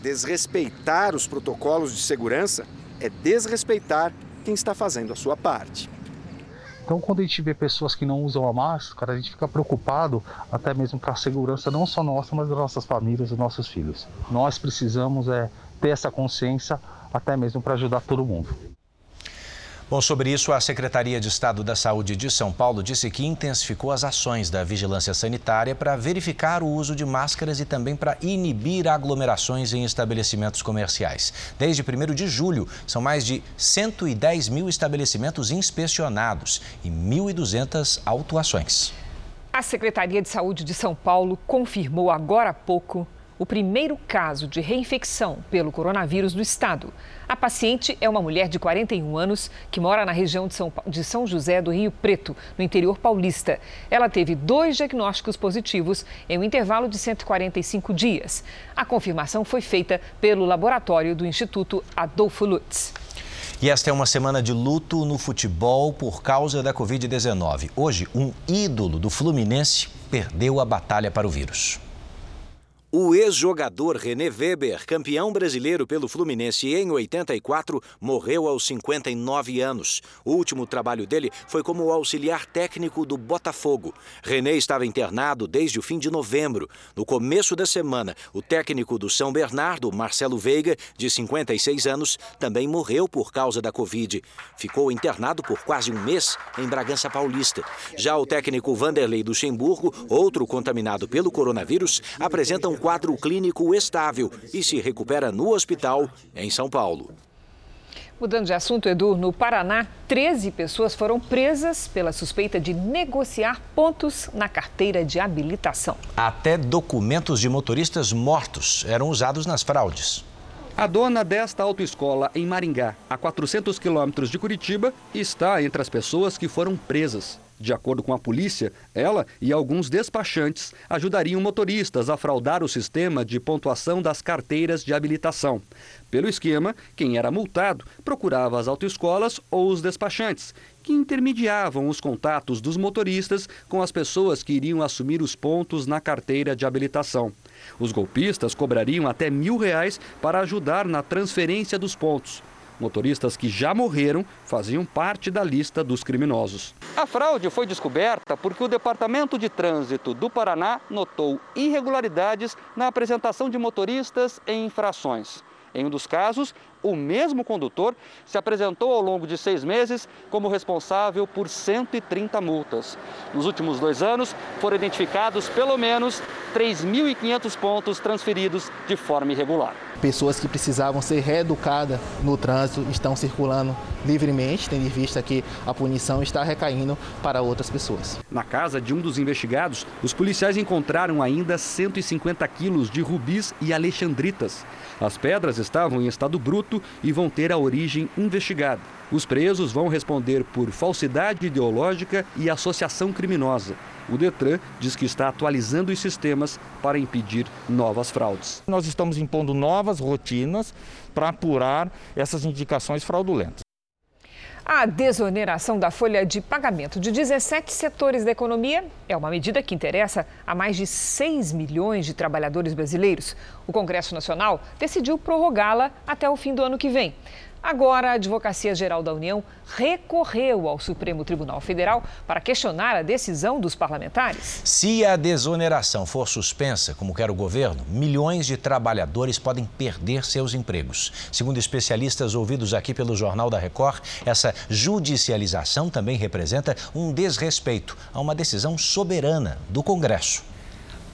S21: Desrespeitar os protocolos de segurança é desrespeitar quem está fazendo a sua parte.
S45: Então, quando a gente vê pessoas que não usam a máscara, a gente fica preocupado até mesmo para a segurança não só nossa, mas das nossas famílias, dos nossos filhos. Nós precisamos é, ter essa consciência até mesmo para ajudar todo mundo.
S2: Bom, sobre isso, a Secretaria de Estado da Saúde de São Paulo disse que intensificou as ações da vigilância sanitária para verificar o uso de máscaras e também para inibir aglomerações em estabelecimentos comerciais. Desde 1 de julho, são mais de 110 mil estabelecimentos inspecionados e 1.200 autuações.
S3: A Secretaria de Saúde de São Paulo confirmou agora há pouco o primeiro caso de reinfecção pelo coronavírus no estado. A paciente é uma mulher de 41 anos que mora na região de São, de São José do Rio Preto, no interior paulista. Ela teve dois diagnósticos positivos em um intervalo de 145 dias. A confirmação foi feita pelo laboratório do Instituto Adolfo Lutz.
S2: E esta é uma semana de luto no futebol por causa da Covid-19. Hoje, um ídolo do Fluminense perdeu a batalha para o vírus. O ex-jogador René Weber, campeão brasileiro pelo Fluminense em 84, morreu aos 59 anos. O último trabalho dele foi como auxiliar técnico do Botafogo. René estava internado desde o fim de novembro. No começo da semana, o técnico do São Bernardo, Marcelo Veiga, de 56 anos, também morreu por causa da Covid. Ficou internado por quase um mês em Bragança Paulista. Já o técnico Vanderlei Luxemburgo, outro contaminado pelo coronavírus, apresenta um quadro clínico estável e se recupera no hospital em São Paulo.
S3: Mudando de assunto, Edu, no Paraná, 13 pessoas foram presas pela suspeita de negociar pontos na carteira de habilitação.
S2: Até documentos de motoristas mortos eram usados nas fraudes.
S33: A dona desta autoescola em Maringá, a 400 quilômetros de Curitiba, está entre as pessoas que foram presas. De acordo com a polícia, ela e alguns despachantes ajudariam motoristas a fraudar o sistema de pontuação das carteiras de habilitação. Pelo esquema, quem era multado procurava as autoescolas ou os despachantes, que intermediavam os contatos dos motoristas com as pessoas que iriam assumir os pontos na carteira de habilitação. Os golpistas cobrariam até mil reais para ajudar na transferência dos pontos. Motoristas que já morreram faziam parte da lista dos criminosos. A fraude foi descoberta porque o Departamento de Trânsito do Paraná notou irregularidades na apresentação de motoristas em infrações. Em um dos casos, o mesmo condutor se apresentou ao longo de seis meses como responsável por 130 multas. Nos últimos dois anos, foram identificados pelo menos 3.500 pontos transferidos de forma irregular.
S46: Pessoas que precisavam ser reeducadas no trânsito estão circulando livremente, tendo em vista que a punição está recaindo para outras pessoas.
S33: Na casa de um dos investigados, os policiais encontraram ainda 150 quilos de rubis e alexandritas. As pedras estavam em estado bruto e vão ter a origem investigada. Os presos vão responder por falsidade ideológica e associação criminosa. O Detran diz que está atualizando os sistemas para impedir novas fraudes.
S47: Nós estamos impondo novas rotinas para apurar essas indicações fraudulentas.
S3: A desoneração da folha de pagamento de 17 setores da economia é uma medida que interessa a mais de 6 milhões de trabalhadores brasileiros. O Congresso Nacional decidiu prorrogá-la até o fim do ano que vem. Agora, a Advocacia Geral da União recorreu ao Supremo Tribunal Federal para questionar a decisão dos parlamentares.
S2: Se a desoneração for suspensa, como quer o governo, milhões de trabalhadores podem perder seus empregos. Segundo especialistas ouvidos aqui pelo Jornal da Record, essa judicialização também representa um desrespeito a uma decisão soberana do Congresso.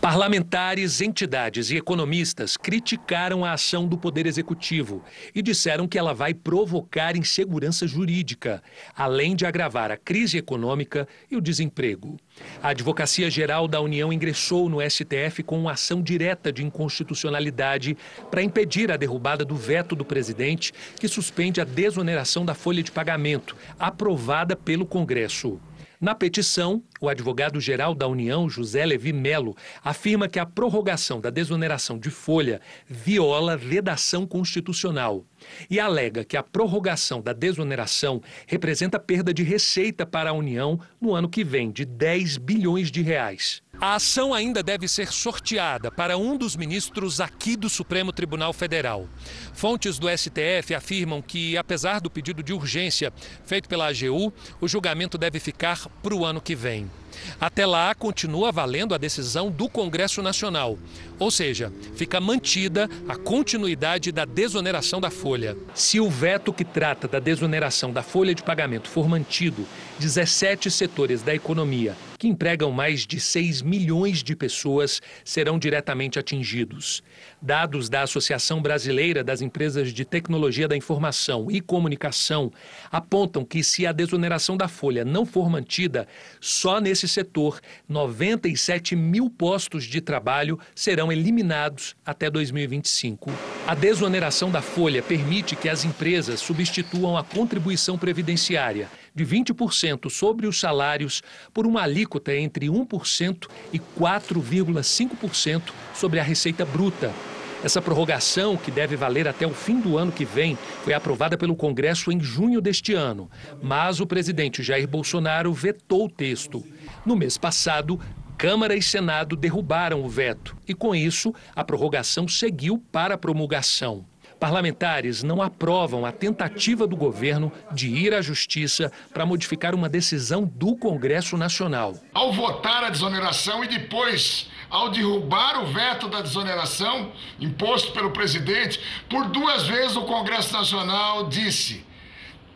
S48: Parlamentares, entidades e economistas criticaram a ação do Poder Executivo e disseram que ela vai provocar insegurança jurídica, além de agravar a crise econômica e o desemprego. A Advocacia Geral da União ingressou no STF com uma ação direta de inconstitucionalidade para impedir a derrubada do veto do presidente, que suspende a desoneração da folha de pagamento, aprovada pelo Congresso. Na petição, o advogado-geral da União, José Levi Melo, afirma que a prorrogação da desoneração de folha viola vedação constitucional e alega que a prorrogação da desoneração representa perda de receita para a União no ano que vem de 10 bilhões de reais. A ação ainda deve ser sorteada para um dos ministros aqui do Supremo Tribunal Federal. Fontes do STF afirmam que, apesar do pedido de urgência feito pela AGU, o julgamento deve ficar para o ano que vem. Até lá, continua valendo a decisão do Congresso Nacional, ou seja, fica mantida a continuidade da desoneração da folha. Se o veto que trata da desoneração da folha de pagamento for mantido, 17 setores da economia, que empregam mais de 6 milhões de pessoas, serão diretamente atingidos. Dados da Associação Brasileira das Empresas de Tecnologia da Informação e Comunicação apontam que, se a desoneração da folha não for mantida, só nesse setor, 97 mil postos de trabalho serão eliminados até 2025. A desoneração da folha permite que as empresas substituam a contribuição previdenciária de 20% sobre os salários por uma alíquota entre 1% e 4,5% sobre a receita bruta. Essa prorrogação, que deve valer até o fim do ano que vem, foi aprovada pelo Congresso em junho deste ano. Mas o presidente Jair Bolsonaro vetou o texto. No mês passado, Câmara e Senado derrubaram o veto e, com isso, a prorrogação seguiu para a promulgação. Parlamentares não aprovam a tentativa do governo de ir à Justiça para modificar uma decisão do Congresso Nacional.
S49: Ao votar a desoneração e depois ao derrubar o veto da desoneração imposto pelo presidente, por duas vezes o Congresso Nacional disse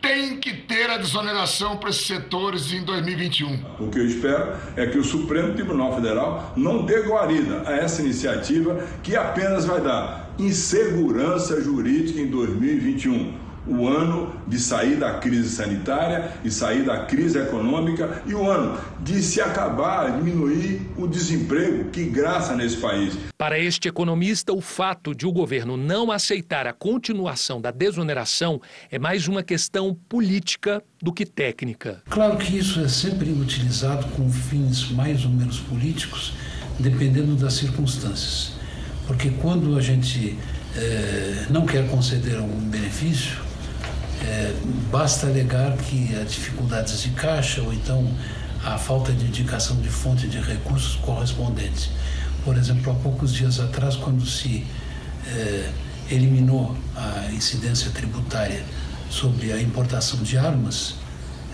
S49: tem que ter a desoneração para esses setores em 2021.
S50: O que eu espero é que o Supremo Tribunal Federal não dê guarida a essa iniciativa que apenas vai dar insegurança jurídica em 2021 o ano de sair da crise sanitária e sair da crise econômica e o ano de se acabar, diminuir o desemprego que graça nesse país.
S48: Para este economista, o fato de o governo não aceitar a continuação da desoneração é mais uma questão política do que técnica.
S51: Claro que isso é sempre utilizado com fins mais ou menos políticos, dependendo das circunstâncias. Porque quando a gente eh, não quer conceder algum benefício, é, basta alegar que há dificuldades de caixa ou então a falta de indicação de fonte de recursos correspondentes. Por exemplo, há poucos dias atrás, quando se é, eliminou a incidência tributária sobre a importação de armas,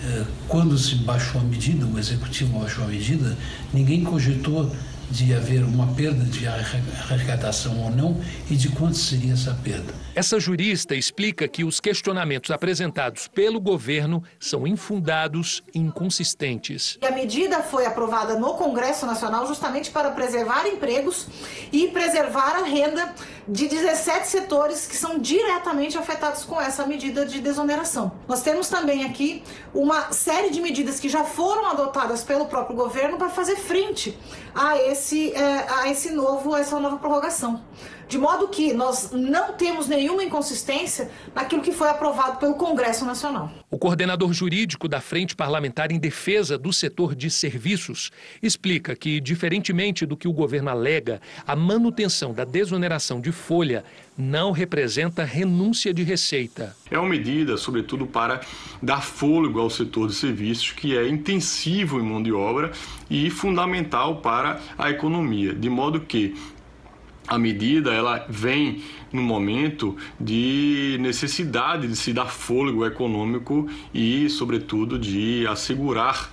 S51: é, quando se baixou a medida, o executivo baixou a medida, ninguém cogitou de haver uma perda de arrecadação ou não e de quanto seria essa perda.
S48: Essa jurista explica que os questionamentos apresentados pelo governo são infundados e inconsistentes.
S52: A medida foi aprovada no Congresso Nacional justamente para preservar empregos e preservar a renda de 17 setores que são diretamente afetados com essa medida de desoneração. Nós temos também aqui uma série de medidas que já foram adotadas pelo próprio governo para fazer frente a esse, é, a esse novo, essa nova prorrogação. De modo que nós não temos nenhuma inconsistência naquilo que foi aprovado pelo Congresso Nacional.
S48: O coordenador jurídico da Frente Parlamentar em Defesa do Setor de Serviços explica que, diferentemente do que o governo alega, a manutenção da desoneração de folha não representa renúncia de receita.
S53: É uma medida, sobretudo, para dar fôlego ao setor de serviços, que é intensivo em mão de obra e fundamental para a economia, de modo que a medida ela vem no momento de necessidade de se dar fôlego econômico e, sobretudo, de assegurar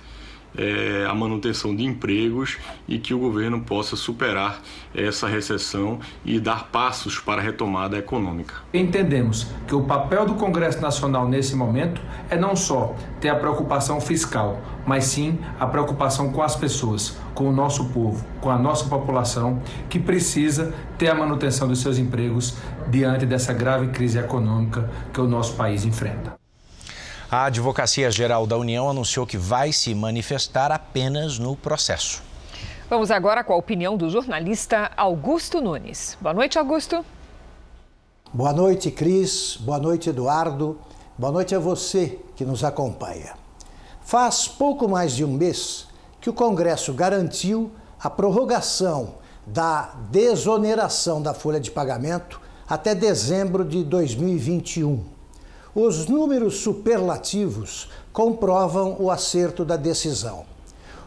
S53: é, a manutenção de empregos e que o governo possa superar essa recessão e dar passos para a retomada econômica.
S54: Entendemos que o papel do Congresso Nacional nesse momento é não só ter a preocupação fiscal, mas sim a preocupação com as pessoas, com o nosso povo, com a nossa população que precisa ter a manutenção dos seus empregos diante dessa grave crise econômica que o nosso país enfrenta.
S2: A Advocacia Geral da União anunciou que vai se manifestar apenas no processo.
S3: Vamos agora com a opinião do jornalista Augusto Nunes. Boa noite, Augusto.
S55: Boa noite, Cris. Boa noite, Eduardo. Boa noite a você que nos acompanha. Faz pouco mais de um mês que o Congresso garantiu a prorrogação da desoneração da folha de pagamento até dezembro de 2021. Os números superlativos comprovam o acerto da decisão.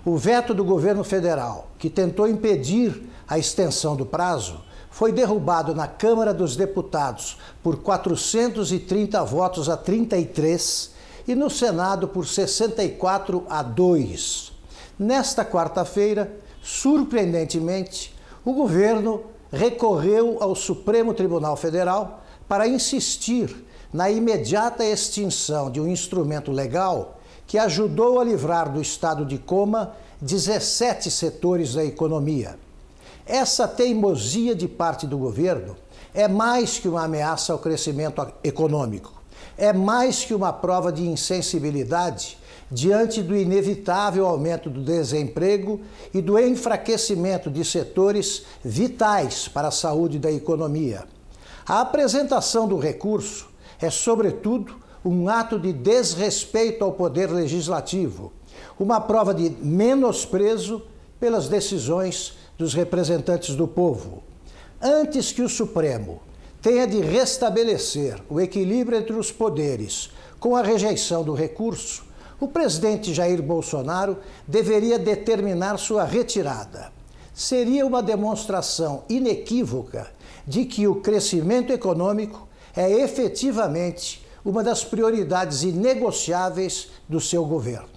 S55: O veto do governo federal, que tentou impedir a extensão do prazo, foi derrubado na Câmara dos Deputados por 430 votos a 33 e no Senado por 64 a 2. Nesta quarta-feira, surpreendentemente, o governo recorreu ao Supremo Tribunal Federal para insistir na imediata extinção de um instrumento legal que ajudou a livrar do estado de coma 17 setores da economia. Essa teimosia de parte do governo é mais que uma ameaça ao crescimento econômico, é mais que uma prova de insensibilidade diante do inevitável aumento do desemprego e do enfraquecimento de setores vitais para a saúde da economia. A apresentação do recurso é, sobretudo, um ato de desrespeito ao poder legislativo, uma prova de menosprezo pelas decisões dos representantes do povo. Antes que o Supremo tenha de restabelecer o equilíbrio entre os poderes com a rejeição do recurso, o presidente Jair Bolsonaro deveria determinar sua retirada. Seria uma demonstração inequívoca de que o crescimento econômico é efetivamente uma das prioridades inegociáveis do seu governo.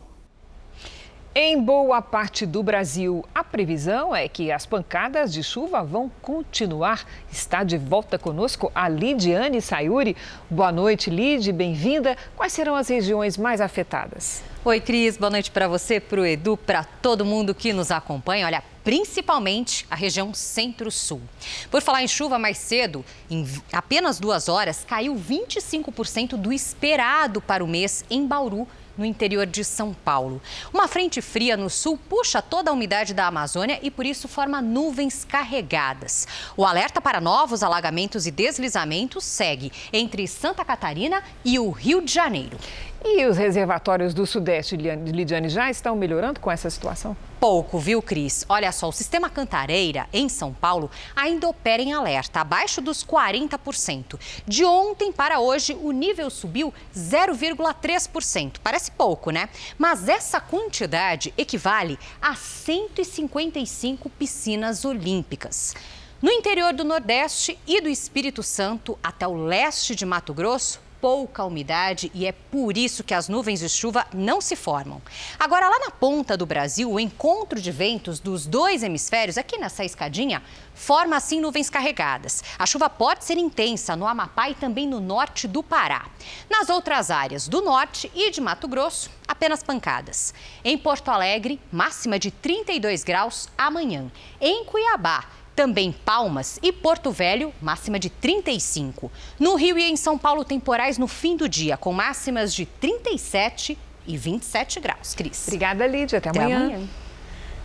S3: Em boa parte do Brasil, a previsão é que as pancadas de chuva vão continuar. Está de volta conosco a Lidiane Sayuri. Boa noite, Lid, bem-vinda. Quais serão as regiões mais afetadas?
S56: Oi, Cris, boa noite para você, para o Edu, para todo mundo que nos acompanha. Olha, principalmente a região centro-sul. Por falar em chuva mais cedo, em apenas duas horas, caiu 25% do esperado para o mês em Bauru no interior de São Paulo. Uma frente fria no sul puxa toda a umidade da Amazônia e por isso forma nuvens carregadas. O alerta para novos alagamentos e deslizamentos segue entre Santa Catarina e o Rio de Janeiro.
S3: E os reservatórios do Sudeste, Lidiane, já estão melhorando com essa situação?
S56: Pouco, viu, Cris? Olha só, o sistema Cantareira, em São Paulo, ainda opera em alerta, abaixo dos 40%. De ontem para hoje, o nível subiu 0,3%. Parece pouco, né? Mas essa quantidade equivale a 155 piscinas olímpicas. No interior do Nordeste e do Espírito Santo, até o leste de Mato Grosso, pouca umidade e é por isso que as nuvens de chuva não se formam. Agora, lá na ponta do Brasil, o encontro de ventos dos dois hemisférios, aqui nessa escadinha, forma assim nuvens carregadas. A chuva pode ser intensa no Amapá e também no norte do Pará. Nas outras áreas do norte e de Mato Grosso, apenas pancadas. Em Porto Alegre, máxima de 32 graus amanhã. Em Cuiabá, também Palmas e Porto Velho, máxima de 35. No Rio e em São Paulo, temporais no fim do dia, com máximas de 37 e 27 graus. Cris.
S3: Obrigada, Lídia. Até, Até amanhã. amanhã.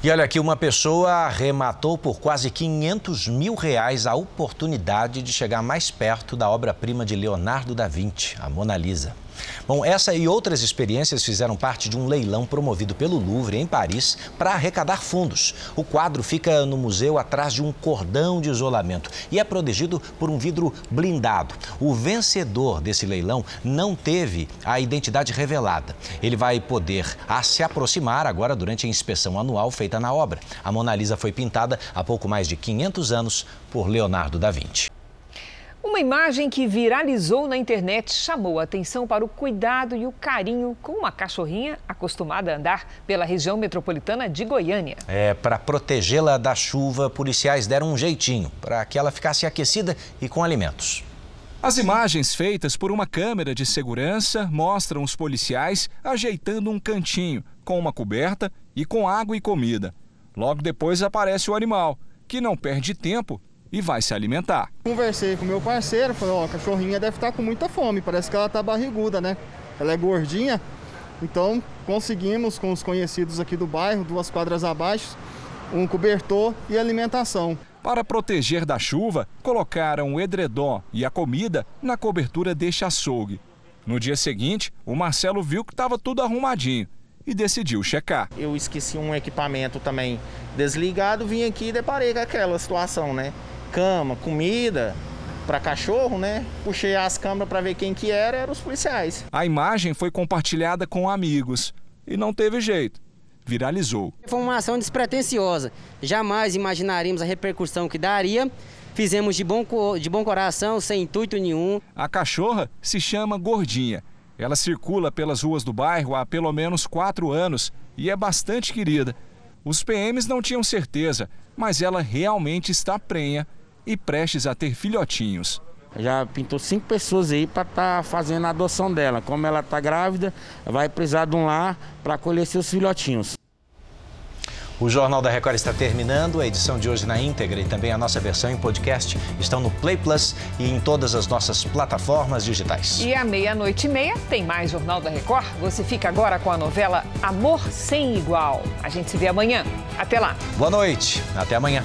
S2: E olha aqui, uma pessoa arrematou por quase 500 mil reais a oportunidade de chegar mais perto da obra-prima de Leonardo da Vinci, a Mona Lisa. Bom, essa e outras experiências fizeram parte de um leilão promovido pelo Louvre, em Paris, para arrecadar fundos. O quadro fica no museu atrás de um cordão de isolamento e é protegido por um vidro blindado. O vencedor desse leilão não teve a identidade revelada. Ele vai poder se aproximar agora durante a inspeção anual feita na obra. A Mona Lisa foi pintada há pouco mais de 500 anos por Leonardo da Vinci.
S3: Uma imagem que viralizou na internet chamou a atenção para o cuidado e o carinho com uma cachorrinha acostumada a andar pela região metropolitana de Goiânia.
S2: É, para protegê-la da chuva, policiais deram um jeitinho para que ela ficasse aquecida e com alimentos.
S57: As imagens feitas por uma câmera de segurança mostram os policiais ajeitando um cantinho com uma coberta e com água e comida. Logo depois aparece o animal, que não perde tempo e vai se alimentar.
S58: Conversei com meu parceiro, falei, ó, a cachorrinha deve estar com muita fome, parece que ela tá barriguda, né? Ela é gordinha, então conseguimos com os conhecidos aqui do bairro, duas quadras abaixo, um cobertor e alimentação.
S57: Para proteger da chuva, colocaram o edredom e a comida na cobertura deste açougue. No dia seguinte, o Marcelo viu que estava tudo arrumadinho e decidiu checar.
S59: Eu esqueci um equipamento também desligado, vim aqui e deparei com aquela situação, né? Cama, comida para cachorro, né? Puxei as câmeras para ver quem que era, eram os policiais.
S57: A imagem foi compartilhada com amigos e não teve jeito. Viralizou.
S60: Foi uma ação despretensiosa. Jamais imaginaríamos a repercussão que daria. Fizemos de bom, de bom coração, sem intuito nenhum.
S57: A cachorra se chama Gordinha. Ela circula pelas ruas do bairro há pelo menos quatro anos e é bastante querida. Os PMs não tinham certeza, mas ela realmente está prenha e prestes a ter filhotinhos.
S59: Já pintou cinco pessoas aí para estar tá fazendo a adoção dela. Como ela está grávida, vai precisar de um lar para acolher seus filhotinhos.
S2: O Jornal da Record está terminando. A edição de hoje na íntegra e também a nossa versão em podcast estão no Play Plus e em todas as nossas plataformas digitais.
S3: E à meia-noite e meia tem mais Jornal da Record. Você fica agora com a novela Amor Sem Igual. A gente se vê amanhã. Até lá.
S2: Boa noite. Até amanhã.